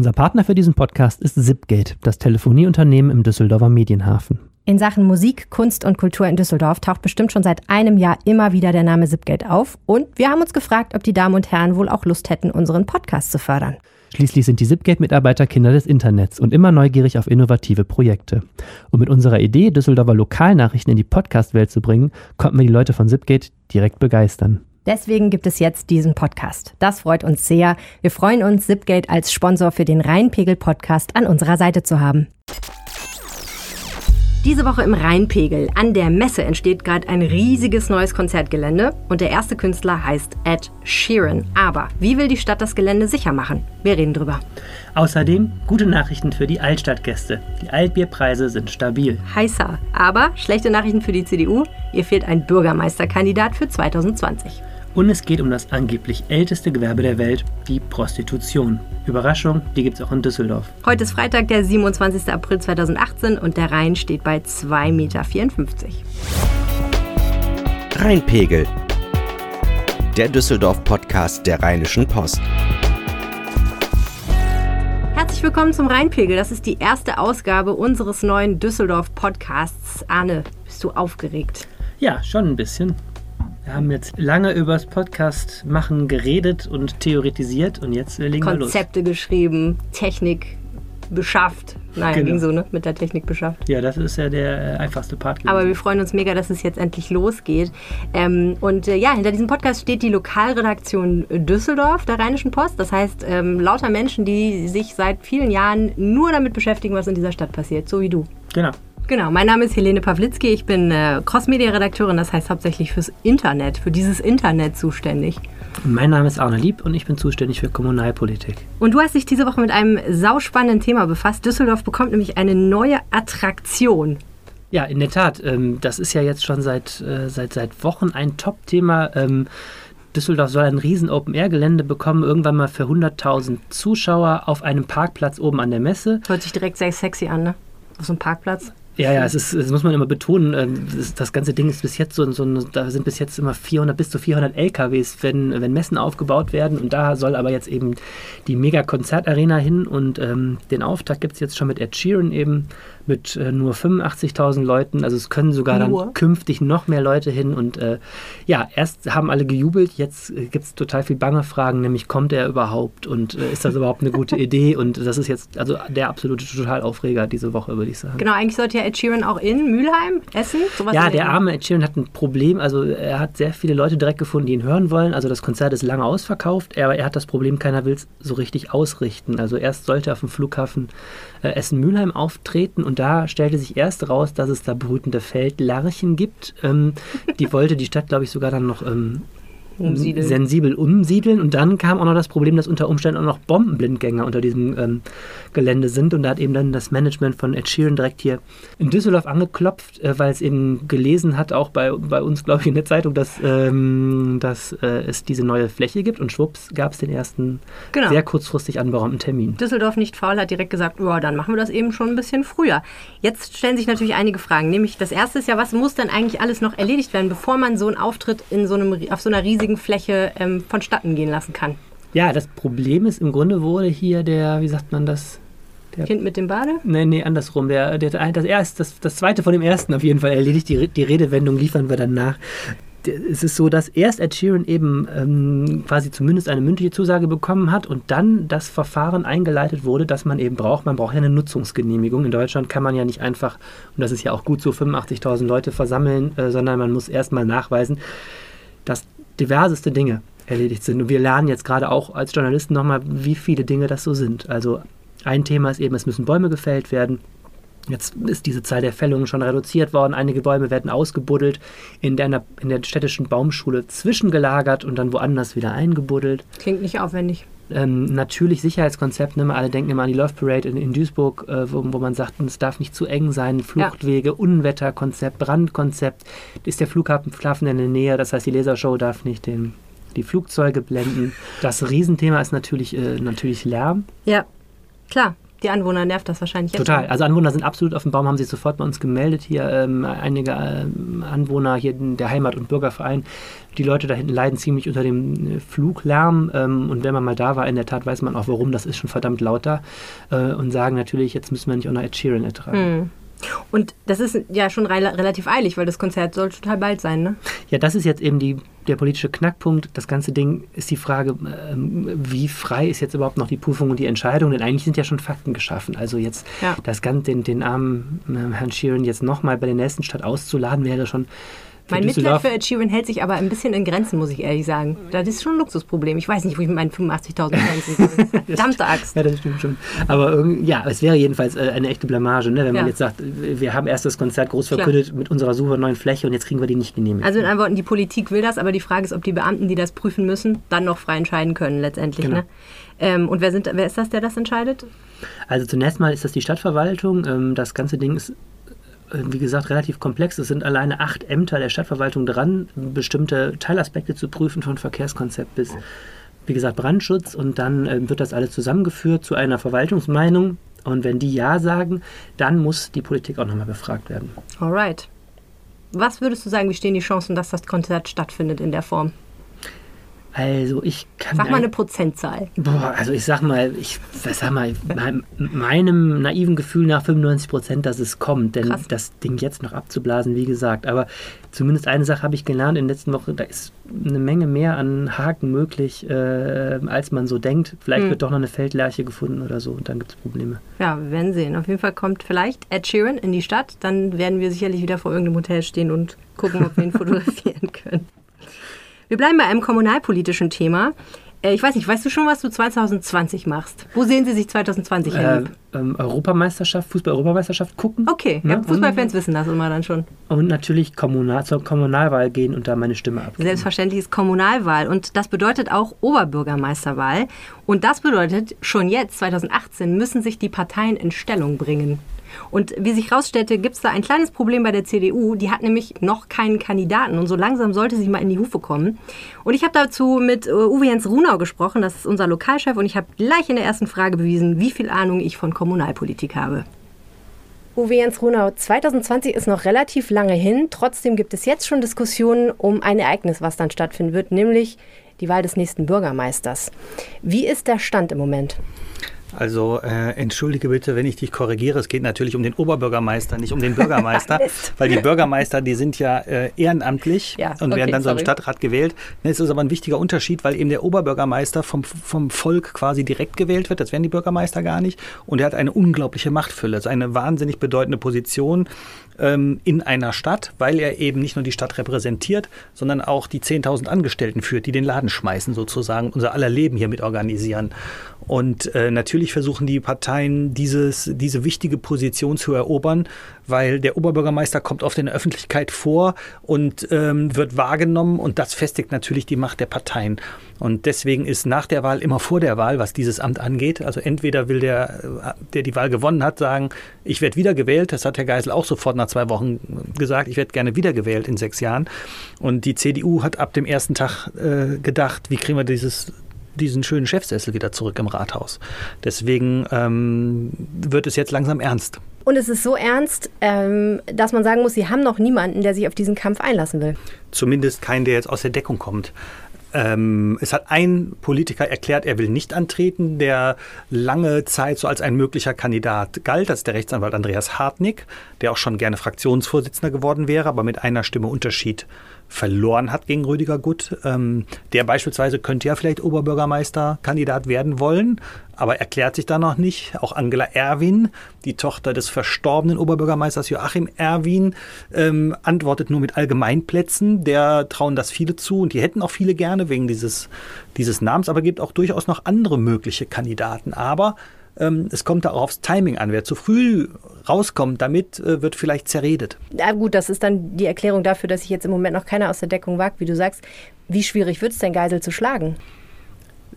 Unser Partner für diesen Podcast ist Zipgate, das Telefonieunternehmen im Düsseldorfer Medienhafen. In Sachen Musik, Kunst und Kultur in Düsseldorf taucht bestimmt schon seit einem Jahr immer wieder der Name Zipgate auf. Und wir haben uns gefragt, ob die Damen und Herren wohl auch Lust hätten, unseren Podcast zu fördern. Schließlich sind die Zipgate-Mitarbeiter Kinder des Internets und immer neugierig auf innovative Projekte. Und mit unserer Idee, Düsseldorfer Lokalnachrichten in die Podcast-Welt zu bringen, konnten wir die Leute von Zipgate direkt begeistern. Deswegen gibt es jetzt diesen Podcast. Das freut uns sehr. Wir freuen uns, Zipgate als Sponsor für den Rheinpegel-Podcast an unserer Seite zu haben. Diese Woche im Rheinpegel. An der Messe entsteht gerade ein riesiges neues Konzertgelände und der erste Künstler heißt Ed Sheeran. Aber wie will die Stadt das Gelände sicher machen? Wir reden drüber. Außerdem gute Nachrichten für die Altstadtgäste. Die Altbierpreise sind stabil. Heißer. Aber schlechte Nachrichten für die CDU. Ihr fehlt ein Bürgermeisterkandidat für 2020. Und es geht um das angeblich älteste Gewerbe der Welt, die Prostitution. Überraschung, die gibt es auch in Düsseldorf. Heute ist Freitag, der 27. April 2018 und der Rhein steht bei 2,54 Meter. Rheinpegel. Der Düsseldorf-Podcast der Rheinischen Post. Herzlich willkommen zum Rheinpegel. Das ist die erste Ausgabe unseres neuen Düsseldorf-Podcasts. Arne, bist du aufgeregt? Ja, schon ein bisschen. Wir haben jetzt lange über das Podcast machen geredet und theoretisiert und jetzt legen Konzepte wir los. Konzepte geschrieben, Technik beschafft. Nein, genau. ging so, ne? Mit der Technik beschafft. Ja, das ist ja der äh, einfachste Part. Gewesen. Aber wir freuen uns mega, dass es jetzt endlich losgeht. Ähm, und äh, ja, hinter diesem Podcast steht die Lokalredaktion Düsseldorf der Rheinischen Post. Das heißt, ähm, lauter Menschen, die sich seit vielen Jahren nur damit beschäftigen, was in dieser Stadt passiert, so wie du. Genau. Genau, mein Name ist Helene Pawlitzki, ich bin äh, Crossmedia-Redakteurin, das heißt hauptsächlich fürs Internet, für dieses Internet zuständig. Mein Name ist Arne Lieb und ich bin zuständig für Kommunalpolitik. Und du hast dich diese Woche mit einem sauspannenden Thema befasst. Düsseldorf bekommt nämlich eine neue Attraktion. Ja, in der Tat. Ähm, das ist ja jetzt schon seit, äh, seit, seit Wochen ein Top-Thema. Ähm, Düsseldorf soll ein riesen Open-Air-Gelände bekommen, irgendwann mal für 100.000 Zuschauer auf einem Parkplatz oben an der Messe. Hört sich direkt sehr sexy an, ne? Auf so einem Parkplatz. Ja, ja, es ist, das muss man immer betonen. ähm, Das, das ganze Ding ist bis jetzt so, so da sind bis jetzt immer 400 bis zu 400 LKWs, wenn, wenn Messen aufgebaut werden. Und da soll aber jetzt eben die Mega-Konzertarena hin. Und ähm, den Auftakt gibt es jetzt schon mit Ed Sheeran eben mit äh, nur 85.000 Leuten. Also es können sogar nur? dann künftig noch mehr Leute hin. Und äh, ja, erst haben alle gejubelt, jetzt äh, gibt es total viel bange Fragen, nämlich kommt er überhaupt und äh, ist das überhaupt eine gute Idee? Und das ist jetzt also der absolute Totalaufreger diese Woche, würde ich sagen. Genau, eigentlich sollte ja Ed Sheeran auch in Mülheim essen. Sowas ja, der arme Ed Sheeran hat ein Problem. Also er hat sehr viele Leute direkt gefunden, die ihn hören wollen. Also das Konzert ist lange ausverkauft, aber er hat das Problem, keiner will es so richtig ausrichten. Also erst sollte er auf dem Flughafen äh, Essen-Mülheim auftreten und da stellte sich erst raus, dass es da brütende Feldlarchen gibt. Ähm, die wollte die Stadt, glaube ich, sogar dann noch ähm, umsiedeln. sensibel umsiedeln. Und dann kam auch noch das Problem, dass unter Umständen auch noch Bombenblindgänger unter diesem ähm, Gelände sind. Und da hat eben dann das Management von Ed Sheeran direkt hier in Düsseldorf angeklopft, äh, weil es eben gelesen hat, auch bei, bei uns, glaube ich, in der Zeitung, dass, ähm, dass äh, es diese neue Fläche gibt. Und schwupps gab es den ersten genau. sehr kurzfristig anberaumten Termin. Düsseldorf nicht faul hat direkt gesagt, oh, dann machen wir das eben schon ein bisschen früher. Jetzt stellen sich natürlich einige Fragen. Nämlich das erste ist ja, was muss denn eigentlich alles noch erledigt werden, bevor man so einen Auftritt in so einem, auf so einer riesigen Fläche ähm, vonstatten gehen lassen kann. Ja, das Problem ist, im Grunde wurde hier der, wie sagt man das? Der kind mit dem Bade? Nee, nee, andersrum. Der, der, das, erste, das, das zweite von dem ersten auf jeden Fall erledigt. Die, die Redewendung liefern wir dann nach. Es ist so, dass erst Ed Sheeran eben ähm, quasi zumindest eine mündliche Zusage bekommen hat und dann das Verfahren eingeleitet wurde, das man eben braucht. Man braucht ja eine Nutzungsgenehmigung. In Deutschland kann man ja nicht einfach, und das ist ja auch gut so, 85.000 Leute versammeln, äh, sondern man muss erstmal nachweisen, diverseste Dinge erledigt sind. Und wir lernen jetzt gerade auch als Journalisten nochmal, wie viele Dinge das so sind. Also ein Thema ist eben, es müssen Bäume gefällt werden. Jetzt ist diese Zahl der Fällungen schon reduziert worden. Einige Bäume werden ausgebuddelt, in der, in der städtischen Baumschule zwischengelagert und dann woanders wieder eingebuddelt. Klingt nicht aufwendig. Ähm, natürlich Sicherheitskonzept, ne? alle denken immer an die Love Parade in, in Duisburg, äh, wo, wo, man sagt, es darf nicht zu eng sein, Fluchtwege, ja. Unwetterkonzept, Brandkonzept, ist der Flughafen in der Nähe, das heißt die Lasershow darf nicht den, die Flugzeuge blenden. Das Riesenthema ist natürlich, äh, natürlich Lärm. Ja, klar. Die Anwohner nervt das wahrscheinlich jetzt. Total. Also Anwohner sind absolut auf dem Baum, haben sich sofort bei uns gemeldet. Hier ähm, einige ähm, Anwohner, hier der Heimat- und Bürgerverein. Die Leute da hinten leiden ziemlich unter dem äh, Fluglärm. Ähm, und wenn man mal da war, in der Tat weiß man auch, warum. Das ist schon verdammt lauter. Äh, und sagen natürlich, jetzt müssen wir nicht auch noch Ed Sheeran ertragen. Mhm. Und das ist ja schon re relativ eilig, weil das Konzert soll total bald sein, ne? Ja, das ist jetzt eben die, der politische Knackpunkt. Das ganze Ding ist die Frage, ähm, wie frei ist jetzt überhaupt noch die Prüfung und die Entscheidung? Denn eigentlich sind ja schon Fakten geschaffen. Also jetzt ja. das Ganze, den, den armen äh, Herrn Sheeran jetzt nochmal bei der nächsten Stadt auszuladen, wäre schon mein Mitleid für Ed Sheeran hält sich aber ein bisschen in Grenzen, muss ich ehrlich sagen. Das ist schon ein Luxusproblem. Ich weiß nicht, wo ich mit meinen 85.000 Grenzen soll. Verdammte Axt. Ja, das stimmt schon. Aber ja, es wäre jedenfalls äh, eine echte Blamage, ne? wenn man ja. jetzt sagt, wir haben erst das Konzert groß verkündet Klar. mit unserer super neuen Fläche und jetzt kriegen wir die nicht genehmigt. Also in anderen Worten, die Politik will das, aber die Frage ist, ob die Beamten, die das prüfen müssen, dann noch frei entscheiden können letztendlich. Genau. Ne? Ähm, und wer, sind, wer ist das, der das entscheidet? Also zunächst mal ist das die Stadtverwaltung. Ähm, das ganze Ding ist wie gesagt, relativ komplex. Es sind alleine acht Ämter der Stadtverwaltung dran, bestimmte Teilaspekte zu prüfen, von Verkehrskonzept bis, wie gesagt, Brandschutz. Und dann äh, wird das alles zusammengeführt zu einer Verwaltungsmeinung. Und wenn die Ja sagen, dann muss die Politik auch nochmal befragt werden. Alright. Was würdest du sagen, wie stehen die Chancen, dass das Konzert stattfindet in der Form? Also ich kann. Sag mal eine Prozentzahl. Boah, also ich sag mal, ich sag mal, meinem naiven Gefühl nach 95 Prozent, dass es kommt. Denn Krass. das Ding jetzt noch abzublasen, wie gesagt. Aber zumindest eine Sache habe ich gelernt in den letzten Wochen, da ist eine Menge mehr an Haken möglich, äh, als man so denkt. Vielleicht hm. wird doch noch eine Feldlerche gefunden oder so und dann gibt es Probleme. Ja, wir werden sehen. Auf jeden Fall kommt vielleicht Ed Sheeran in die Stadt. Dann werden wir sicherlich wieder vor irgendeinem Hotel stehen und gucken, ob wir ihn fotografieren können. Wir bleiben bei einem kommunalpolitischen Thema. Äh, ich weiß nicht, weißt du schon, was du 2020 machst? Wo sehen Sie sich 2020 äh, ähm, Europameisterschaft, Fußball-Europameisterschaft gucken. Okay, ja, Fußballfans wissen das immer dann schon. Und natürlich Kommunal, zur Kommunalwahl gehen und da meine Stimme abgeben. Selbstverständlich ist Kommunalwahl und das bedeutet auch Oberbürgermeisterwahl. Und das bedeutet, schon jetzt, 2018, müssen sich die Parteien in Stellung bringen. Und wie sich herausstellte, gibt es da ein kleines Problem bei der CDU. Die hat nämlich noch keinen Kandidaten und so langsam sollte sie mal in die Hufe kommen. Und ich habe dazu mit äh, Uwe Jens Runau gesprochen, das ist unser Lokalchef, und ich habe gleich in der ersten Frage bewiesen, wie viel Ahnung ich von Kommunalpolitik habe. Uwe Jens Runau, 2020 ist noch relativ lange hin. Trotzdem gibt es jetzt schon Diskussionen um ein Ereignis, was dann stattfinden wird, nämlich die Wahl des nächsten Bürgermeisters. Wie ist der Stand im Moment? Also äh, entschuldige bitte, wenn ich dich korrigiere. Es geht natürlich um den Oberbürgermeister, nicht um den Bürgermeister, weil die Bürgermeister, die sind ja äh, ehrenamtlich ja, und okay, werden dann so im Stadtrat gewählt. Es ist aber ein wichtiger Unterschied, weil eben der Oberbürgermeister vom, vom Volk quasi direkt gewählt wird. Das werden die Bürgermeister gar nicht. Und er hat eine unglaubliche Machtfülle. Das ist eine wahnsinnig bedeutende Position ähm, in einer Stadt, weil er eben nicht nur die Stadt repräsentiert, sondern auch die 10.000 Angestellten führt, die den Laden schmeißen sozusagen, unser aller Leben hier mit organisieren. Und äh, natürlich versuchen die Parteien, dieses, diese wichtige Position zu erobern, weil der Oberbürgermeister kommt oft in der Öffentlichkeit vor und ähm, wird wahrgenommen und das festigt natürlich die Macht der Parteien. Und deswegen ist nach der Wahl immer vor der Wahl, was dieses Amt angeht. Also entweder will der, der die Wahl gewonnen hat, sagen, ich werde wiedergewählt. Das hat Herr Geisel auch sofort nach zwei Wochen gesagt, ich werde gerne wiedergewählt in sechs Jahren. Und die CDU hat ab dem ersten Tag äh, gedacht, wie kriegen wir dieses diesen schönen Chefsessel wieder zurück im Rathaus. Deswegen ähm, wird es jetzt langsam ernst. Und es ist so ernst, ähm, dass man sagen muss, Sie haben noch niemanden, der sich auf diesen Kampf einlassen will. Zumindest keinen, der jetzt aus der Deckung kommt. Ähm, es hat ein Politiker erklärt, er will nicht antreten, der lange Zeit so als ein möglicher Kandidat galt. Das ist der Rechtsanwalt Andreas Hartnick, der auch schon gerne Fraktionsvorsitzender geworden wäre, aber mit einer Stimme Unterschied verloren hat gegen Rüdiger Gutt. Ähm, der beispielsweise könnte ja vielleicht Oberbürgermeisterkandidat werden wollen, aber erklärt sich da noch nicht. Auch Angela Erwin, die Tochter des verstorbenen Oberbürgermeisters Joachim Erwin, ähm, antwortet nur mit Allgemeinplätzen. Der trauen das viele zu und die hätten auch viele gerne wegen dieses, dieses Namens, aber gibt auch durchaus noch andere mögliche Kandidaten. Aber ähm, es kommt da auch aufs Timing an. Wer zu früh rauskommt, damit äh, wird vielleicht zerredet. Ja gut, das ist dann die Erklärung dafür, dass sich jetzt im Moment noch keiner aus der Deckung wagt, wie du sagst. Wie schwierig wird es denn, Geisel zu schlagen?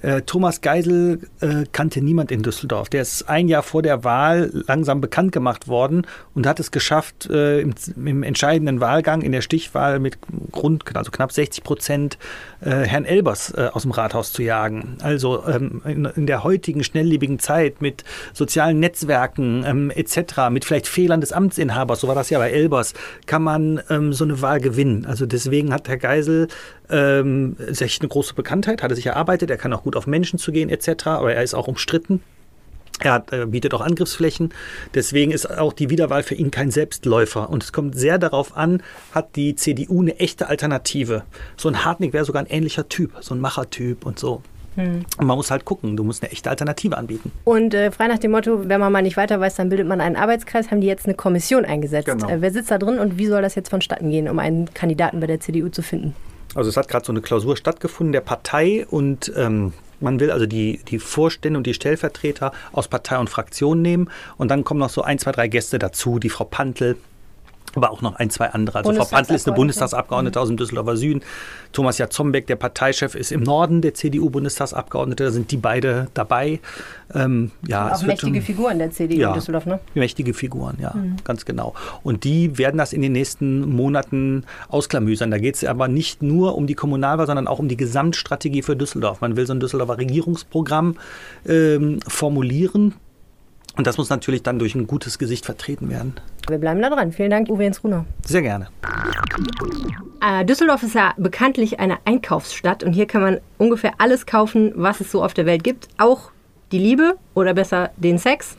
Äh, Thomas Geisel äh, kannte niemand in Düsseldorf. Der ist ein Jahr vor der Wahl langsam bekannt gemacht worden und hat es geschafft, äh, im, im, entscheidenden Wahlgang in der Stichwahl mit Grund, also knapp 60 Prozent äh, Herrn Elbers äh, aus dem Rathaus zu jagen. Also ähm, in, in, der heutigen schnelllebigen Zeit mit sozialen Netzwerken ähm, etc., mit vielleicht Fehlern des Amtsinhabers, so war das ja bei Elbers, kann man ähm, so eine Wahl gewinnen. Also deswegen hat Herr Geisel ähm, eine große Bekanntheit, hat er sich erarbeitet, er kann auch gut auf Menschen zu gehen etc., aber er ist auch umstritten. Er hat, äh, bietet auch Angriffsflächen. Deswegen ist auch die Wiederwahl für ihn kein Selbstläufer. Und es kommt sehr darauf an, hat die CDU eine echte Alternative. So ein Hartnig wäre sogar ein ähnlicher Typ, so ein Machertyp und so. Hm. Und man muss halt gucken, du musst eine echte Alternative anbieten. Und äh, frei nach dem Motto, wenn man mal nicht weiter weiß, dann bildet man einen Arbeitskreis, haben die jetzt eine Kommission eingesetzt. Genau. Äh, wer sitzt da drin und wie soll das jetzt vonstatten gehen, um einen Kandidaten bei der CDU zu finden? Also es hat gerade so eine Klausur stattgefunden der Partei und ähm, man will also die, die Vorstände und die Stellvertreter aus Partei und Fraktion nehmen. Und dann kommen noch so ein, zwei, drei Gäste dazu. Die Frau Pantel, aber auch noch ein, zwei andere. Also Frau Pantel ist eine Bundestagsabgeordnete mhm. aus dem Düsseldorfer Süden. Thomas Jatzombeck, der Parteichef, ist im Norden der CDU-Bundestagsabgeordnete. Da sind die beide dabei. Ähm, ja, auch mächtige Figuren der CDU ja, Düsseldorf, ne? Mächtige Figuren, ja, mhm. ganz genau. Und die werden das in den nächsten Monaten ausklamüsern. Da geht es aber nicht nur um die Kommunalwahl, sondern auch um die Gesamtstrategie für Düsseldorf. Man will so ein Düsseldorfer Regierungsprogramm ähm, formulieren und das muss natürlich dann durch ein gutes Gesicht vertreten werden. Wir bleiben da dran. Vielen Dank, Uwe Jens Runer. Sehr gerne. Äh, Düsseldorf ist ja bekanntlich eine Einkaufsstadt und hier kann man ungefähr alles kaufen, was es so auf der Welt gibt. Auch die Liebe oder besser den Sex.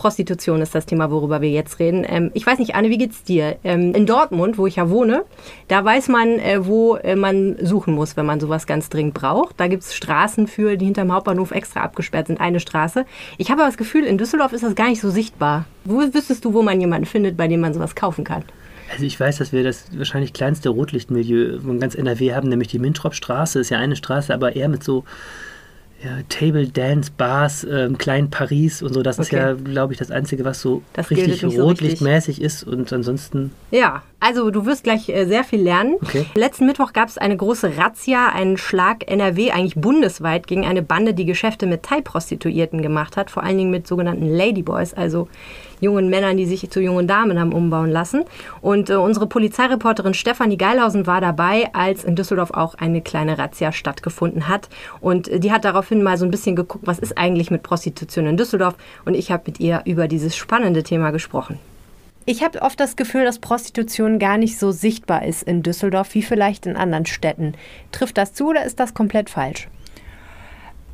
Prostitution ist das Thema, worüber wir jetzt reden. Ähm, ich weiß nicht, Anne, wie geht's dir? Ähm, in Dortmund, wo ich ja wohne, da weiß man, äh, wo äh, man suchen muss, wenn man sowas ganz dringend braucht. Da gibt es Straßen für, die hinterm Hauptbahnhof extra abgesperrt sind, eine Straße. Ich habe aber das Gefühl, in Düsseldorf ist das gar nicht so sichtbar. Wo wüsstest du, wo man jemanden findet, bei dem man sowas kaufen kann? Also ich weiß, dass wir das wahrscheinlich kleinste Rotlichtmilieu von ganz NRW haben, nämlich die Mintrop-Straße. Ist ja eine Straße, aber eher mit so ja, Table Dance Bars, ähm, Klein Paris und so. Das okay. ist ja, glaube ich, das Einzige, was so das richtig rotlichtmäßig so ist. Und ansonsten. Ja, also du wirst gleich äh, sehr viel lernen. Okay. Letzten Mittwoch gab es eine große Razzia, einen Schlag NRW, eigentlich bundesweit, gegen eine Bande, die Geschäfte mit Thai-Prostituierten gemacht hat, vor allen Dingen mit sogenannten Ladyboys, also jungen Männern, die sich zu jungen Damen haben umbauen lassen. Und äh, unsere Polizeireporterin Stefanie Geilhausen war dabei, als in Düsseldorf auch eine kleine Razzia stattgefunden hat. Und äh, die hat daraufhin mal so ein bisschen geguckt, was ist eigentlich mit Prostitution in Düsseldorf. Und ich habe mit ihr über dieses spannende Thema gesprochen. Ich habe oft das Gefühl, dass Prostitution gar nicht so sichtbar ist in Düsseldorf wie vielleicht in anderen Städten. Trifft das zu oder ist das komplett falsch?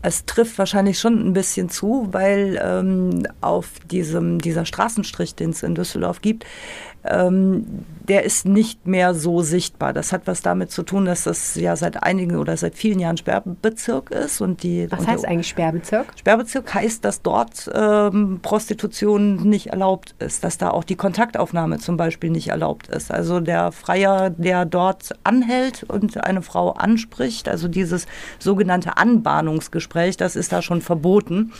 Es trifft wahrscheinlich schon ein bisschen zu, weil ähm, auf diesem, dieser Straßenstrich, den es in Düsseldorf gibt, ähm, der ist nicht mehr so sichtbar. Das hat was damit zu tun, dass das ja seit einigen oder seit vielen Jahren Sperrbezirk ist. Und die, was heißt eigentlich Sperrbezirk? Sperrbezirk heißt, dass dort ähm, Prostitution nicht erlaubt ist, dass da auch die Kontaktaufnahme zum Beispiel nicht erlaubt ist. Also der Freier, der dort anhält und eine Frau anspricht, also dieses sogenannte Anbahnungsgespräch, das ist da schon verboten.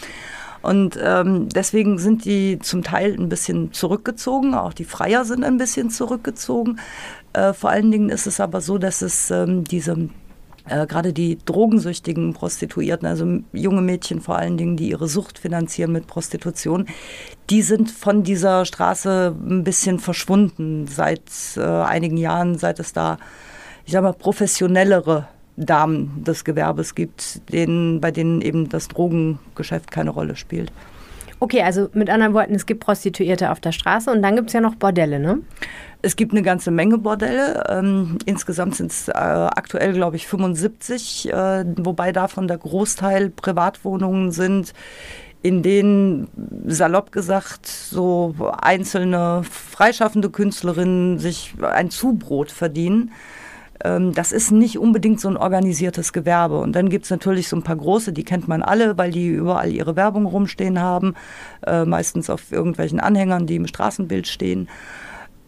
Und ähm, deswegen sind die zum Teil ein bisschen zurückgezogen, auch die Freier sind ein bisschen zurückgezogen. Äh, vor allen Dingen ist es aber so, dass es ähm, diese äh, gerade die drogensüchtigen Prostituierten, also junge Mädchen vor allen Dingen, die ihre Sucht finanzieren mit Prostitution, die sind von dieser Straße ein bisschen verschwunden seit äh, einigen Jahren, seit es da, ich sag mal, professionellere Damen des Gewerbes gibt, denen, bei denen eben das Drogengeschäft keine Rolle spielt. Okay, also mit anderen Worten, es gibt Prostituierte auf der Straße und dann gibt es ja noch Bordelle, ne? Es gibt eine ganze Menge Bordelle. Ähm, insgesamt sind es äh, aktuell, glaube ich, 75, äh, wobei davon der Großteil Privatwohnungen sind, in denen, salopp gesagt, so einzelne freischaffende Künstlerinnen sich ein Zubrot verdienen. Ähm, das ist nicht unbedingt so ein organisiertes Gewerbe. Und dann gibt es natürlich so ein paar große, die kennt man alle, weil die überall ihre Werbung rumstehen haben, äh, meistens auf irgendwelchen Anhängern, die im Straßenbild stehen.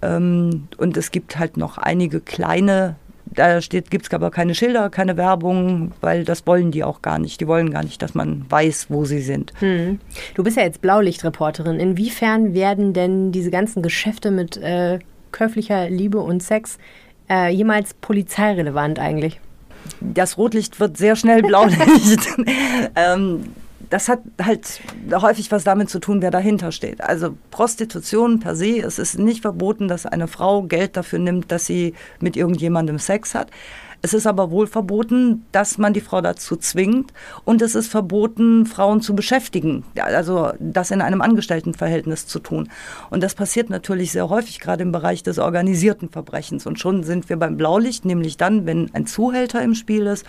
Ähm, und es gibt halt noch einige kleine, da gibt es aber keine Schilder, keine Werbung, weil das wollen die auch gar nicht. Die wollen gar nicht, dass man weiß, wo sie sind. Hm. Du bist ja jetzt Blaulichtreporterin. Inwiefern werden denn diese ganzen Geschäfte mit äh, käuflicher Liebe und Sex äh, jemals polizeirelevant eigentlich? das Rotlicht wird sehr schnell Blaulicht. ähm, das hat halt häufig was damit zu tun, wer dahinter steht. Also Prostitution per se, es ist nicht verboten, dass eine Frau Geld dafür nimmt, dass sie mit irgendjemandem Sex hat. Es ist aber wohl verboten, dass man die Frau dazu zwingt. Und es ist verboten, Frauen zu beschäftigen. Also das in einem Angestelltenverhältnis zu tun. Und das passiert natürlich sehr häufig, gerade im Bereich des organisierten Verbrechens. Und schon sind wir beim Blaulicht, nämlich dann, wenn ein Zuhälter im Spiel ist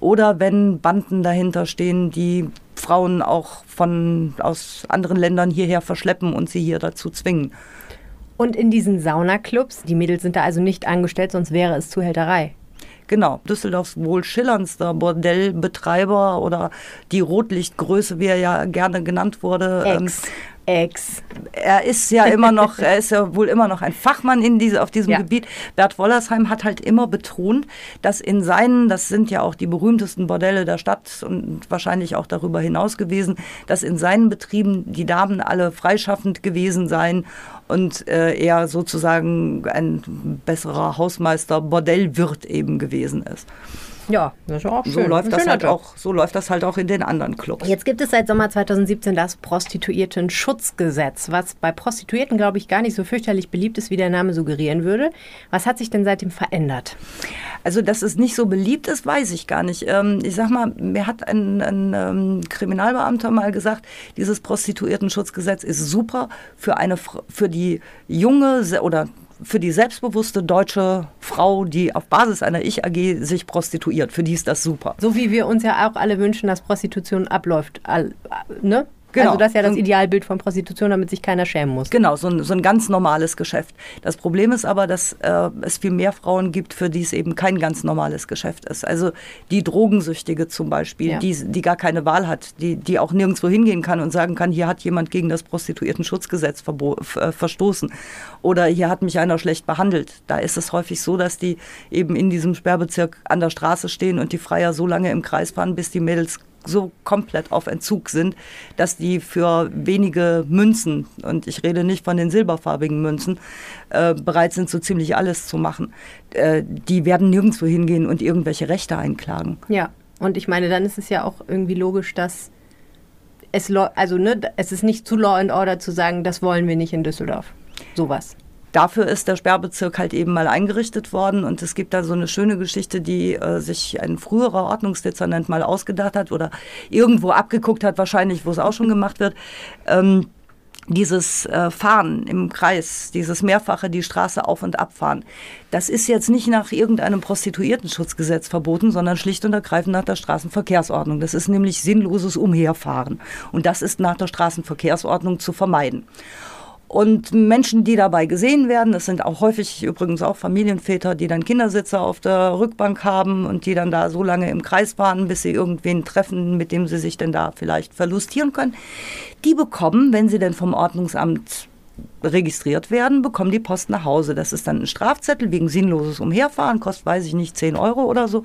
oder wenn Banden dahinter stehen, die Frauen auch von, aus anderen Ländern hierher verschleppen und sie hier dazu zwingen. Und in diesen Saunaclubs, die Mädels sind da also nicht angestellt, sonst wäre es Zuhälterei. Genau, Düsseldorfs wohl schillerndster Bordellbetreiber oder die Rotlichtgröße, wie er ja gerne genannt wurde. Ex. Ähm, Ex. Er ist ja immer noch, er ist ja wohl immer noch ein Fachmann in diese, auf diesem ja. Gebiet. Bert Wollersheim hat halt immer betont, dass in seinen, das sind ja auch die berühmtesten Bordelle der Stadt und wahrscheinlich auch darüber hinaus gewesen, dass in seinen Betrieben die Damen alle freischaffend gewesen seien und äh, er sozusagen ein besserer Hausmeister, Bordellwirt eben gewesen ist. Ja, das ist auch schön. So läuft, das halt auch, so läuft das halt auch in den anderen Clubs. Jetzt gibt es seit Sommer 2017 das Prostituierten-Schutzgesetz, was bei Prostituierten, glaube ich, gar nicht so fürchterlich beliebt ist, wie der Name suggerieren würde. Was hat sich denn seitdem verändert? Also, dass es nicht so beliebt ist, weiß ich gar nicht. Ähm, ich sag mal, mir hat ein, ein ähm, Kriminalbeamter mal gesagt, dieses Prostituierten-Schutzgesetz ist super für eine für die junge oder für die selbstbewusste deutsche Frau, die auf Basis einer Ich-AG sich prostituiert, für die ist das super. So wie wir uns ja auch alle wünschen, dass Prostitution abläuft. Ne? Genau. Also das ist ja das Idealbild von Prostitution, damit sich keiner schämen muss. Genau, so ein, so ein ganz normales Geschäft. Das Problem ist aber, dass äh, es viel mehr Frauen gibt, für die es eben kein ganz normales Geschäft ist. Also die Drogensüchtige zum Beispiel, ja. die, die gar keine Wahl hat, die, die auch nirgendwo hingehen kann und sagen kann, hier hat jemand gegen das Prostituiertenschutzgesetz äh, verstoßen oder hier hat mich einer schlecht behandelt. Da ist es häufig so, dass die eben in diesem Sperrbezirk an der Straße stehen und die Freier so lange im Kreis fahren, bis die Mädels so komplett auf Entzug sind, dass die für wenige Münzen, und ich rede nicht von den silberfarbigen Münzen, äh, bereit sind, so ziemlich alles zu machen. Äh, die werden nirgendwo hingehen und irgendwelche Rechte einklagen. Ja, und ich meine, dann ist es ja auch irgendwie logisch, dass es, also, ne, es ist nicht zu Law and Order zu sagen, das wollen wir nicht in Düsseldorf. Sowas dafür ist der Sperrbezirk halt eben mal eingerichtet worden. Und es gibt da so eine schöne Geschichte, die äh, sich ein früherer Ordnungsdezernent mal ausgedacht hat oder irgendwo abgeguckt hat, wahrscheinlich, wo es auch schon gemacht wird. Ähm, dieses äh, Fahren im Kreis, dieses mehrfache die Straße auf und abfahren, das ist jetzt nicht nach irgendeinem Prostituiertenschutzgesetz verboten, sondern schlicht und ergreifend nach der Straßenverkehrsordnung. Das ist nämlich sinnloses Umherfahren. Und das ist nach der Straßenverkehrsordnung zu vermeiden. Und Menschen, die dabei gesehen werden, das sind auch häufig übrigens auch Familienväter, die dann Kindersitze auf der Rückbank haben und die dann da so lange im Kreis fahren, bis sie irgendwen treffen, mit dem sie sich denn da vielleicht verlustieren können. Die bekommen, wenn sie denn vom Ordnungsamt registriert werden, bekommen die Post nach Hause. Das ist dann ein Strafzettel wegen sinnloses Umherfahren, kostet, weiß ich nicht, 10 Euro oder so.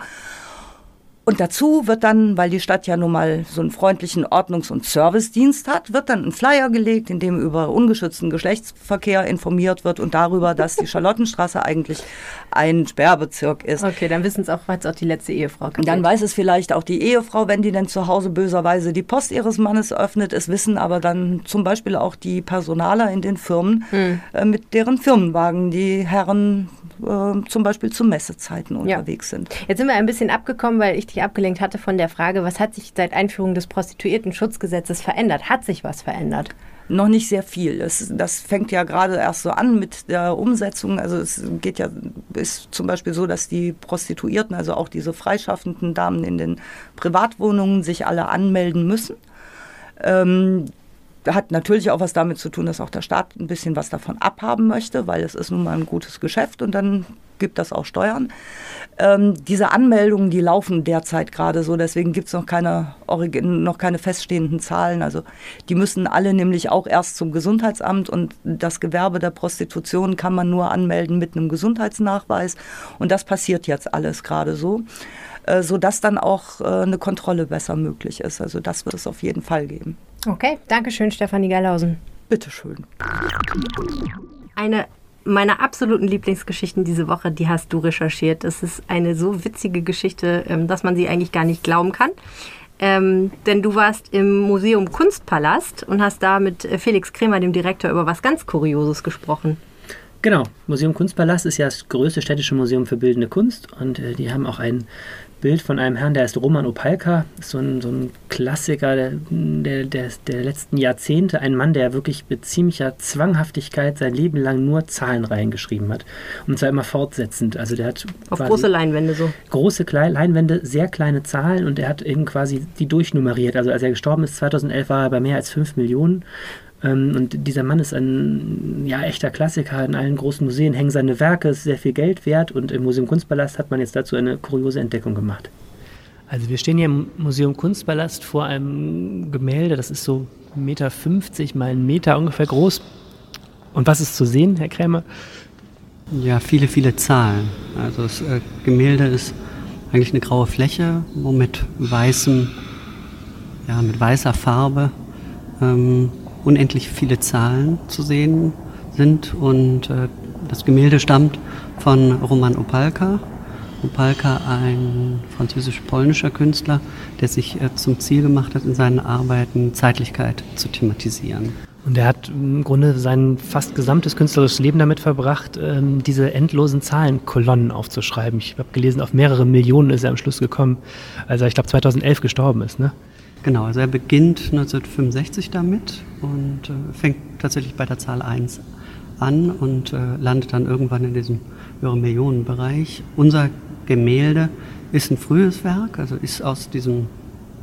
Und dazu wird dann, weil die Stadt ja nun mal so einen freundlichen Ordnungs- und Servicedienst hat, wird dann ein Flyer gelegt, in dem über ungeschützten Geschlechtsverkehr informiert wird und darüber, dass die Charlottenstraße eigentlich ein Sperrbezirk ist. Okay, dann wissen es auch, weiß auch die letzte Ehefrau. Kapiert. Dann weiß es vielleicht auch die Ehefrau, wenn die dann zu Hause böserweise die Post ihres Mannes öffnet. Es wissen aber dann zum Beispiel auch die Personaler in den Firmen, hm. äh, mit deren Firmenwagen die Herren äh, zum Beispiel zu Messezeiten unterwegs ja. sind. Jetzt sind wir ein bisschen abgekommen, weil ich dich abgelenkt hatte von der Frage, was hat sich seit Einführung des Prostituierten-Schutzgesetzes verändert? Hat sich was verändert? noch nicht sehr viel. Das, das fängt ja gerade erst so an mit der Umsetzung. Also es geht ja, ist zum Beispiel so, dass die Prostituierten, also auch diese freischaffenden Damen in den Privatwohnungen, sich alle anmelden müssen. Ähm, hat natürlich auch was damit zu tun, dass auch der Staat ein bisschen was davon abhaben möchte, weil es ist nun mal ein gutes Geschäft und dann gibt das auch Steuern. Ähm, diese Anmeldungen, die laufen derzeit gerade so, deswegen gibt es noch keine, noch keine feststehenden Zahlen. Also die müssen alle nämlich auch erst zum Gesundheitsamt und das Gewerbe der Prostitution kann man nur anmelden mit einem Gesundheitsnachweis und das passiert jetzt alles gerade so äh, sodass dann auch äh, eine Kontrolle besser möglich ist. Also das wird es auf jeden Fall geben. Okay, danke schön, Stefanie Geilhausen. Bitteschön. Eine meiner absoluten Lieblingsgeschichten diese Woche, die hast du recherchiert. Das ist eine so witzige Geschichte, ähm, dass man sie eigentlich gar nicht glauben kann. Ähm, denn du warst im Museum Kunstpalast und hast da mit äh, Felix Kremer, dem Direktor, über was ganz Kurioses gesprochen. Genau, Museum Kunstpalast ist ja das größte städtische Museum für bildende Kunst und äh, die haben auch ein Bild von einem Herrn, der heißt Roman Opalka, so ein, so ein Klassiker der, der, der, der, letzten Jahrzehnte, ein Mann, der wirklich mit ziemlicher Zwanghaftigkeit sein Leben lang nur Zahlen reingeschrieben hat. Und zwar immer fortsetzend. Also der hat auf große Leinwände so. Große Klein Leinwände, sehr kleine Zahlen und er hat eben quasi die durchnummeriert. Also als er gestorben ist, 2011 war er bei mehr als 5 Millionen und dieser Mann ist ein ja, echter Klassiker. In allen großen Museen hängen seine Werke, ist sehr viel Geld wert. Und im Museum Kunstpalast hat man jetzt dazu eine kuriose Entdeckung gemacht. Also wir stehen hier im Museum Kunstpalast vor einem Gemälde, das ist so 1,50 Meter mal einen Meter ungefähr groß. Und was ist zu sehen, Herr Krämer? Ja, viele, viele Zahlen. Also das äh, Gemälde ist eigentlich eine graue Fläche, wo mit weißem, ja, mit weißer Farbe ähm, unendlich viele Zahlen zu sehen sind. Und äh, das Gemälde stammt von Roman Opalka. Opalka, ein französisch-polnischer Künstler, der sich äh, zum Ziel gemacht hat, in seinen Arbeiten Zeitlichkeit zu thematisieren. Und er hat im Grunde sein fast gesamtes künstlerisches Leben damit verbracht, ähm, diese endlosen Zahlenkolonnen aufzuschreiben. Ich habe gelesen, auf mehrere Millionen ist er am Schluss gekommen, als er, ich glaube, 2011 gestorben ist. Ne? Genau, also er beginnt 1965 damit und äh, fängt tatsächlich bei der Zahl 1 an und äh, landet dann irgendwann in diesem höheren Millionenbereich. Unser Gemälde ist ein frühes Werk, also ist aus diesem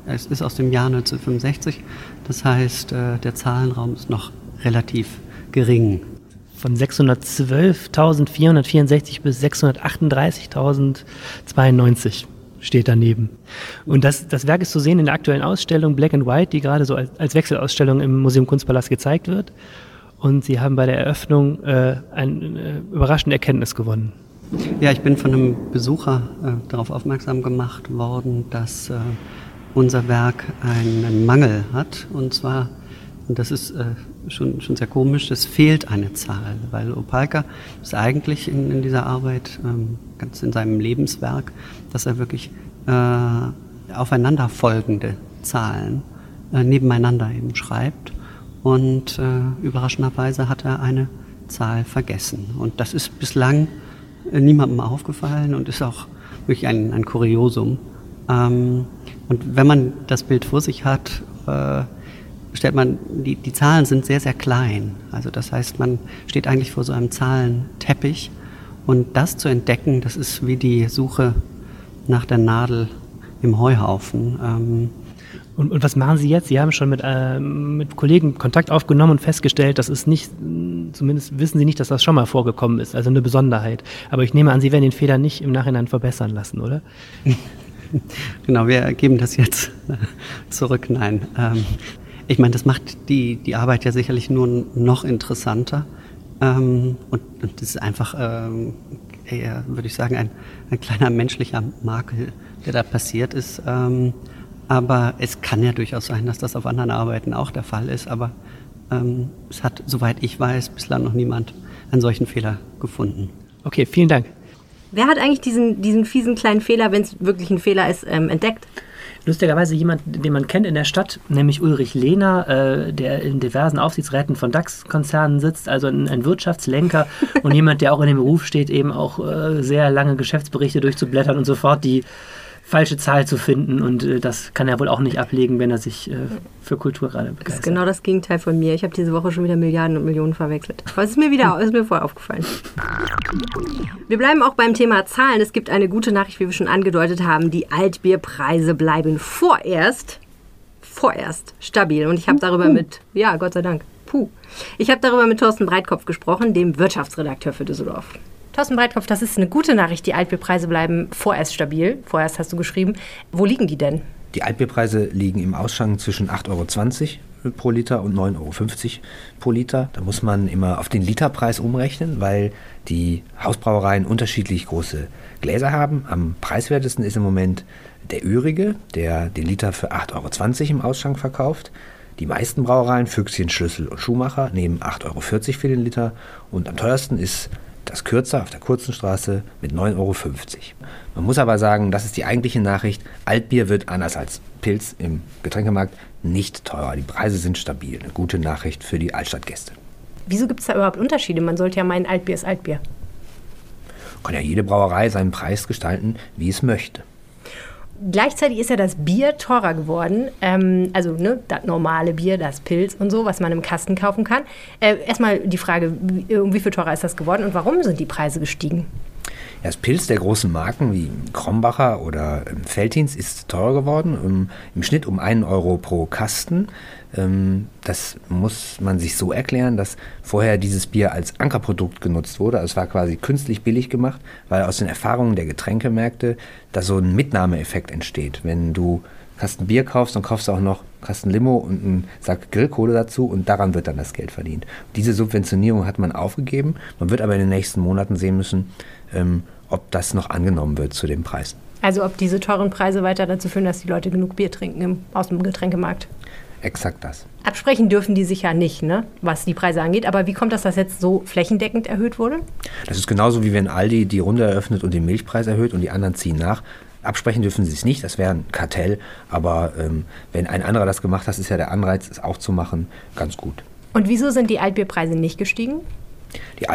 es ist aus dem Jahr 1965. Das heißt, äh, der Zahlenraum ist noch relativ gering. Von 612.464 bis 638.092 steht daneben. Und das, das Werk ist zu sehen in der aktuellen Ausstellung Black and White, die gerade so als, als Wechselausstellung im Museum Kunstpalast gezeigt wird. Und Sie haben bei der Eröffnung äh, eine äh, überraschende Erkenntnis gewonnen. Ja, ich bin von einem Besucher äh, darauf aufmerksam gemacht worden, dass äh, unser Werk einen Mangel hat. Und zwar, und das ist äh, schon, schon sehr komisch, es fehlt eine Zahl, weil Opalka ist eigentlich in, in dieser Arbeit, ähm, ganz in seinem Lebenswerk, dass er wirklich äh, aufeinanderfolgende Zahlen äh, nebeneinander eben schreibt. Und äh, überraschenderweise hat er eine Zahl vergessen. Und das ist bislang äh, niemandem aufgefallen und ist auch wirklich ein, ein Kuriosum. Ähm, und wenn man das Bild vor sich hat, äh, stellt man, die, die Zahlen sind sehr, sehr klein. Also das heißt, man steht eigentlich vor so einem Zahlenteppich und das zu entdecken, das ist wie die Suche nach der Nadel im Heuhaufen. Ähm, und, und, was machen Sie jetzt? Sie haben schon mit, äh, mit Kollegen Kontakt aufgenommen und festgestellt, das ist nicht, zumindest wissen Sie nicht, dass das schon mal vorgekommen ist, also eine Besonderheit. Aber ich nehme an, Sie werden den Fehler nicht im Nachhinein verbessern lassen, oder? genau, wir geben das jetzt zurück. Nein. Ähm, ich meine, das macht die, die Arbeit ja sicherlich nur noch interessanter. Ähm, und, und das ist einfach, ähm, eher, würde ich sagen, ein, ein kleiner menschlicher Makel, der da passiert ist. Ähm, aber es kann ja durchaus sein, dass das auf anderen Arbeiten auch der Fall ist. Aber ähm, es hat, soweit ich weiß, bislang noch niemand einen solchen Fehler gefunden. Okay, vielen Dank. Wer hat eigentlich diesen, diesen fiesen kleinen Fehler, wenn es wirklich ein Fehler ist, ähm, entdeckt? Lustigerweise jemand, den man kennt in der Stadt, nämlich Ulrich Lehner, äh, der in diversen Aufsichtsräten von DAX-Konzernen sitzt, also ein, ein Wirtschaftslenker und jemand, der auch in dem Beruf steht, eben auch äh, sehr lange Geschäftsberichte durchzublättern und sofort die falsche Zahl zu finden. Und äh, das kann er wohl auch nicht ablegen, wenn er sich äh, für Kultur gerade begeistert. Das ist genau das Gegenteil von mir. Ich habe diese Woche schon wieder Milliarden und Millionen verwechselt. Aber es ist mir wieder ist mir vorher aufgefallen. Wir bleiben auch beim Thema Zahlen. Es gibt eine gute Nachricht, wie wir schon angedeutet haben. Die Altbierpreise bleiben vorerst, vorerst stabil. Und ich habe darüber mit, ja, Gott sei Dank, puh. Ich habe darüber mit Thorsten Breitkopf gesprochen, dem Wirtschaftsredakteur für Düsseldorf. Thorsten Breitkopf, das ist eine gute Nachricht. Die Altbierpreise bleiben vorerst stabil. Vorerst hast du geschrieben. Wo liegen die denn? Die Altbierpreise liegen im Ausschank zwischen 8,20 Euro pro Liter und 9,50 Euro pro Liter. Da muss man immer auf den Literpreis umrechnen, weil die Hausbrauereien unterschiedlich große Gläser haben. Am preiswertesten ist im Moment der Ürige, der den Liter für 8,20 Euro im Ausschank verkauft. Die meisten Brauereien, Füchschen, Schlüssel und Schuhmacher, nehmen 8,40 Euro für den Liter und am teuersten ist das kürzer auf der kurzen Straße mit 9,50 Euro. Man muss aber sagen, das ist die eigentliche Nachricht. Altbier wird anders als Pilz im Getränkemarkt nicht teurer. Die Preise sind stabil. Eine gute Nachricht für die Altstadtgäste. Wieso gibt es da überhaupt Unterschiede? Man sollte ja meinen, Altbier ist Altbier. Kann ja jede Brauerei seinen Preis gestalten, wie es möchte. Gleichzeitig ist ja das Bier teurer geworden. Ähm, also ne, das normale Bier, das Pilz und so, was man im Kasten kaufen kann. Äh, erstmal die Frage, wie, um wie viel teurer ist das geworden und warum sind die Preise gestiegen? Das Pilz der großen Marken wie Krombacher oder Veltins ist teurer geworden, um, im Schnitt um einen Euro pro Kasten. Ähm, das muss man sich so erklären, dass vorher dieses Bier als Ankerprodukt genutzt wurde. Also es war quasi künstlich billig gemacht, weil aus den Erfahrungen der Getränkemärkte da so ein Mitnahmeeffekt entsteht. Wenn du Kasten Bier kaufst, dann kaufst du auch noch Kasten Limo und einen Sack Grillkohle dazu und daran wird dann das Geld verdient. Diese Subventionierung hat man aufgegeben. Man wird aber in den nächsten Monaten sehen müssen, ähm, ob das noch angenommen wird zu den Preisen. Also ob diese teuren Preise weiter dazu führen, dass die Leute genug Bier trinken im, aus dem Getränkemarkt. Exakt das. Absprechen dürfen die sicher nicht, ne? was die Preise angeht. Aber wie kommt das, dass jetzt so flächendeckend erhöht wurde? Das ist genauso wie wenn Aldi die Runde eröffnet und den Milchpreis erhöht und die anderen ziehen nach. Absprechen dürfen sie es nicht, das wäre ein Kartell. Aber ähm, wenn ein anderer das gemacht hat, ist ja der Anreiz, es auch zu machen, ganz gut. Und wieso sind die Altbierpreise nicht gestiegen? Die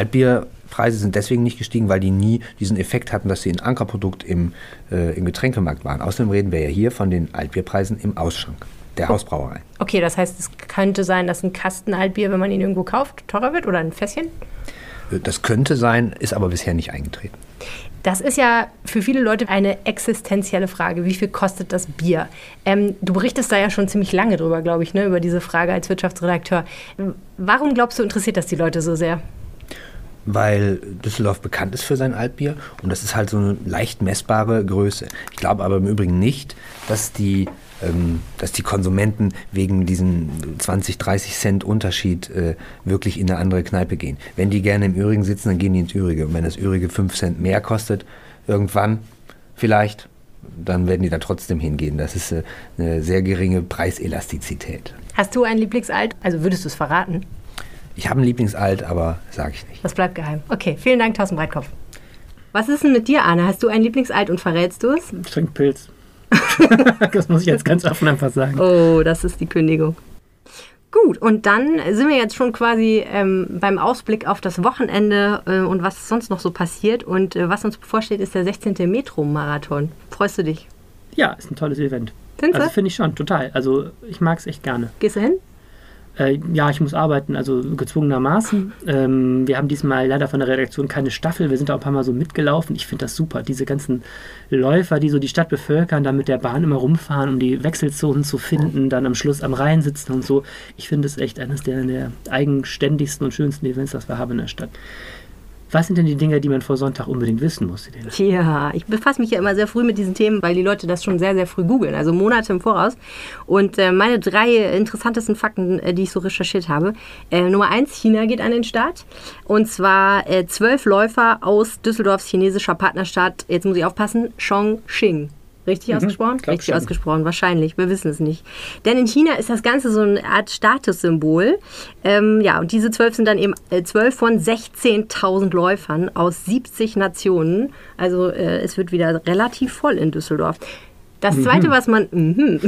Altbierpreise sind deswegen nicht gestiegen, weil die nie diesen Effekt hatten, dass sie ein Ankerprodukt im, äh, im Getränkemarkt waren. Außerdem reden wir ja hier von den Altbierpreisen im Ausschank der oh. Hausbrauerei. Okay, das heißt, es könnte sein, dass ein Kasten Altbier, wenn man ihn irgendwo kauft, teurer wird oder ein Fässchen? Äh, das könnte sein, ist aber bisher nicht eingetreten. Das ist ja für viele Leute eine existenzielle Frage. Wie viel kostet das Bier? Ähm, du berichtest da ja schon ziemlich lange drüber, glaube ich, ne, über diese Frage als Wirtschaftsredakteur. Warum glaubst du, interessiert das die Leute so sehr? Weil Düsseldorf bekannt ist für sein Altbier und das ist halt so eine leicht messbare Größe. Ich glaube aber im Übrigen nicht, dass die, ähm, dass die Konsumenten wegen diesem 20, 30 Cent Unterschied äh, wirklich in eine andere Kneipe gehen. Wenn die gerne im Ürigen sitzen, dann gehen die ins Ürige. Und wenn das Ürige 5 Cent mehr kostet, irgendwann vielleicht, dann werden die da trotzdem hingehen. Das ist äh, eine sehr geringe Preiselastizität. Hast du ein Lieblingsalt? Also würdest du es verraten? Ich habe ein Lieblingsalt, aber sage ich nicht. Das bleibt geheim. Okay, vielen Dank, Thorsten Breitkopf. Was ist denn mit dir, Anne? Hast du ein Lieblingsalt und verrätst du es? Ich trinke Pilz. das muss ich jetzt ganz offen einfach sagen. Oh, das ist die Kündigung. Gut, und dann sind wir jetzt schon quasi ähm, beim Ausblick auf das Wochenende äh, und was sonst noch so passiert. Und äh, was uns bevorsteht, ist der 16. Metro-Marathon. Freust du dich? Ja, ist ein tolles Event. Findest also finde ich schon, total. Also ich mag es echt gerne. Gehst du hin? Äh, ja, ich muss arbeiten, also gezwungenermaßen. Ähm, wir haben diesmal leider von der Redaktion keine Staffel. Wir sind da ein paar Mal so mitgelaufen. Ich finde das super. Diese ganzen Läufer, die so die Stadt bevölkern, da mit der Bahn immer rumfahren, um die Wechselzonen zu finden, dann am Schluss am Rhein sitzen und so. Ich finde es echt eines der, der eigenständigsten und schönsten Events, das wir haben in der Stadt. Was sind denn die Dinge, die man vor Sonntag unbedingt wissen muss? Tja, ich befasse mich ja immer sehr früh mit diesen Themen, weil die Leute das schon sehr, sehr früh googeln, also Monate im Voraus. Und äh, meine drei interessantesten Fakten, äh, die ich so recherchiert habe. Äh, Nummer eins, China geht an den Start. Und zwar äh, zwölf Läufer aus Düsseldorfs chinesischer Partnerstadt, jetzt muss ich aufpassen, Chongqing. Richtig mhm, ausgesprochen? Richtig schon. ausgesprochen, wahrscheinlich. Wir wissen es nicht. Denn in China ist das Ganze so eine Art Statussymbol. Ähm, ja, und diese zwölf sind dann eben äh, zwölf von 16.000 Läufern aus 70 Nationen. Also äh, es wird wieder relativ voll in Düsseldorf. Das mhm. Zweite, was man... Mhm,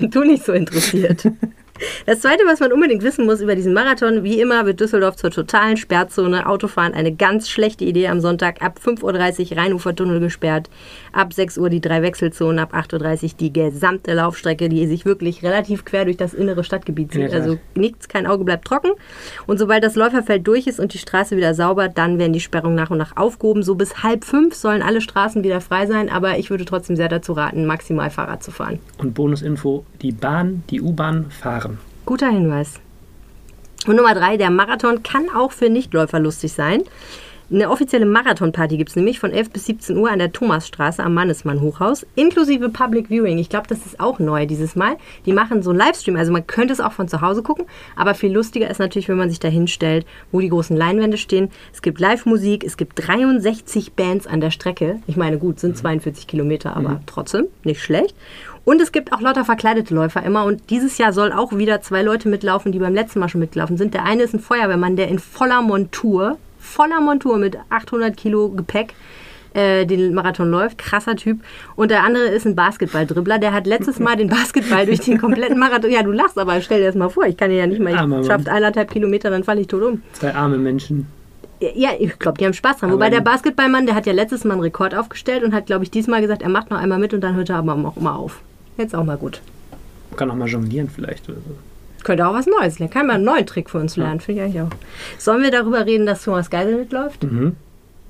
du nicht so interessiert. Das Zweite, was man unbedingt wissen muss über diesen Marathon, wie immer wird Düsseldorf zur totalen Sperrzone. Autofahren eine ganz schlechte Idee am Sonntag. Ab 5.30 Uhr Rheinufertunnel gesperrt, ab 6 Uhr die drei Wechselzonen, ab 8.30 Uhr die gesamte Laufstrecke, die sich wirklich relativ quer durch das innere Stadtgebiet zieht. also nichts, kein Auge bleibt trocken. Und sobald das Läuferfeld durch ist und die Straße wieder sauber, dann werden die Sperrungen nach und nach aufgehoben. So bis halb fünf sollen alle Straßen wieder frei sein, aber ich würde trotzdem sehr dazu raten, maximal Fahrrad zu fahren. Und Bonusinfo, die Bahn, die U-Bahn fahren. Guter Hinweis. Und Nummer drei, der Marathon kann auch für Nichtläufer lustig sein. Eine offizielle Marathonparty gibt es nämlich von 11 bis 17 Uhr an der Thomasstraße am Mannesmann Hochhaus, inklusive Public Viewing. Ich glaube, das ist auch neu dieses Mal. Die machen so einen Livestream, also man könnte es auch von zu Hause gucken, aber viel lustiger ist natürlich, wenn man sich da hinstellt, wo die großen Leinwände stehen. Es gibt Live-Musik, es gibt 63 Bands an der Strecke. Ich meine, gut, sind 42 Kilometer, aber mhm. trotzdem nicht schlecht. Und es gibt auch lauter verkleidete Läufer immer. Und dieses Jahr soll auch wieder zwei Leute mitlaufen, die beim letzten Mal schon mitgelaufen sind. Der eine ist ein Feuerwehrmann, der in voller Montur voller Montur mit 800 Kilo Gepäck äh, den Marathon läuft. Krasser Typ. Und der andere ist ein Basketball-Dribbler. Der hat letztes Mal den Basketball durch den kompletten Marathon. Ja, du lachst, aber stell dir das mal vor. Ich kann ja nicht mal. Ich schafft eineinhalb Kilometer, dann falle ich tot um. Zwei arme Menschen. Ja, ich glaube, die haben Spaß dran. Aber Wobei der Basketballmann, der hat ja letztes Mal einen Rekord aufgestellt und hat, glaube ich, diesmal gesagt, er macht noch einmal mit und dann hört er aber auch mal auf. Jetzt auch mal gut. Kann auch mal jonglieren vielleicht oder so. Könnte auch was Neues lernen. Kann man einen neuen Trick für uns lernen, finde ich auch. Sollen wir darüber reden, dass Thomas Geisel mitläuft? Mhm.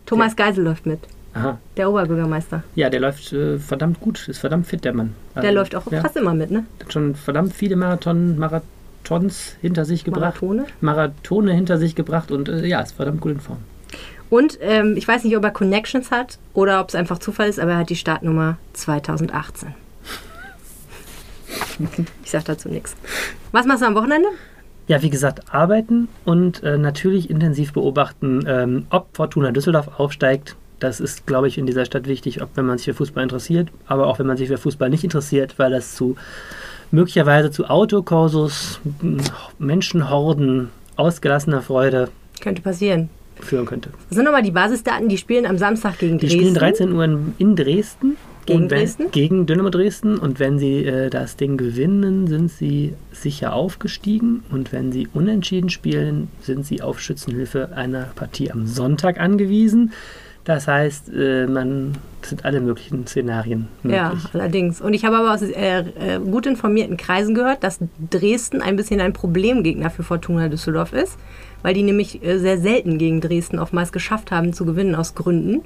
Thomas ja. Geisel läuft mit. Aha. Der Oberbürgermeister. Ja, der läuft äh, verdammt gut, ist verdammt fit, der Mann. Also, der läuft auch ja. fast immer mit, ne? Hat schon verdammt viele Marathon, Marathons hinter sich gebracht. Marathone? Marathone hinter sich gebracht und äh, ja, ist verdammt gut in Form. Und ähm, ich weiß nicht, ob er Connections hat oder ob es einfach Zufall ist, aber er hat die Startnummer 2018. ich sag dazu nichts. Was machst du am Wochenende? Ja, wie gesagt, arbeiten und äh, natürlich intensiv beobachten, ähm, ob Fortuna Düsseldorf aufsteigt. Das ist, glaube ich, in dieser Stadt wichtig, ob wenn man sich für Fußball interessiert, aber auch wenn man sich für Fußball nicht interessiert, weil das zu möglicherweise zu Autokursus, Menschenhorden, ausgelassener Freude könnte passieren. Führen könnte. Das sind nochmal die Basisdaten, die spielen am Samstag gegen Dresden. Die spielen 13 Uhr in Dresden. Gegen wenn, Dresden? Gegen Dynamo Dresden. Und wenn sie äh, das Ding gewinnen, sind sie sicher aufgestiegen. Und wenn sie unentschieden spielen, sind sie auf Schützenhilfe einer Partie am Sonntag angewiesen. Das heißt, äh, man sind alle möglichen Szenarien möglich. Ja, allerdings. Und ich habe aber aus äh, äh, gut informierten Kreisen gehört, dass Dresden ein bisschen ein Problemgegner für Fortuna Düsseldorf ist, weil die nämlich äh, sehr selten gegen Dresden oftmals geschafft haben zu gewinnen aus Gründen.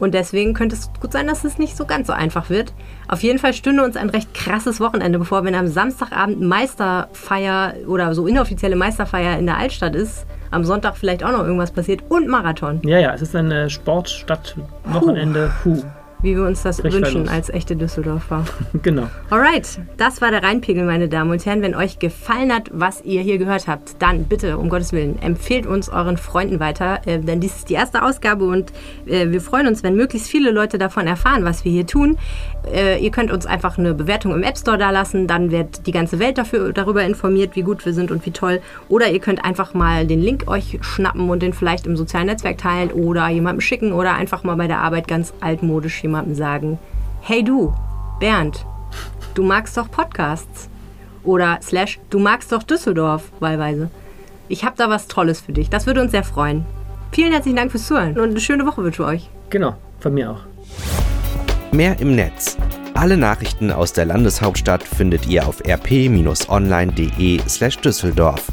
Und deswegen könnte es gut sein, dass es nicht so ganz so einfach wird. Auf jeden Fall stünde uns ein recht krasses Wochenende bevor, wenn am Samstagabend Meisterfeier oder so inoffizielle Meisterfeier in der Altstadt ist. Am Sonntag vielleicht auch noch irgendwas passiert und Marathon. Ja, ja, es ist ein Sportstadt-Wochenende. Puh wie wir uns das Recht wünschen als echte Düsseldorfer. genau. Alright, das war der Rheinpegel, meine Damen und Herren. Wenn euch gefallen hat, was ihr hier gehört habt, dann bitte, um Gottes Willen, empfehlt uns euren Freunden weiter, äh, denn dies ist die erste Ausgabe und äh, wir freuen uns, wenn möglichst viele Leute davon erfahren, was wir hier tun. Äh, ihr könnt uns einfach eine Bewertung im App Store da lassen, dann wird die ganze Welt dafür, darüber informiert, wie gut wir sind und wie toll. Oder ihr könnt einfach mal den Link euch schnappen und den vielleicht im sozialen Netzwerk teilen oder jemandem schicken oder einfach mal bei der Arbeit ganz altmodisch jemandem sagen, hey du, Bernd, du magst doch Podcasts. Oder slash, du magst doch Düsseldorf, wahlweise. Ich habe da was Tolles für dich. Das würde uns sehr freuen. Vielen herzlichen Dank fürs Zuhören und eine schöne Woche wünsche ich euch. Genau, von mir auch. Mehr im Netz. Alle Nachrichten aus der Landeshauptstadt findet ihr auf rp-online.de slash Düsseldorf.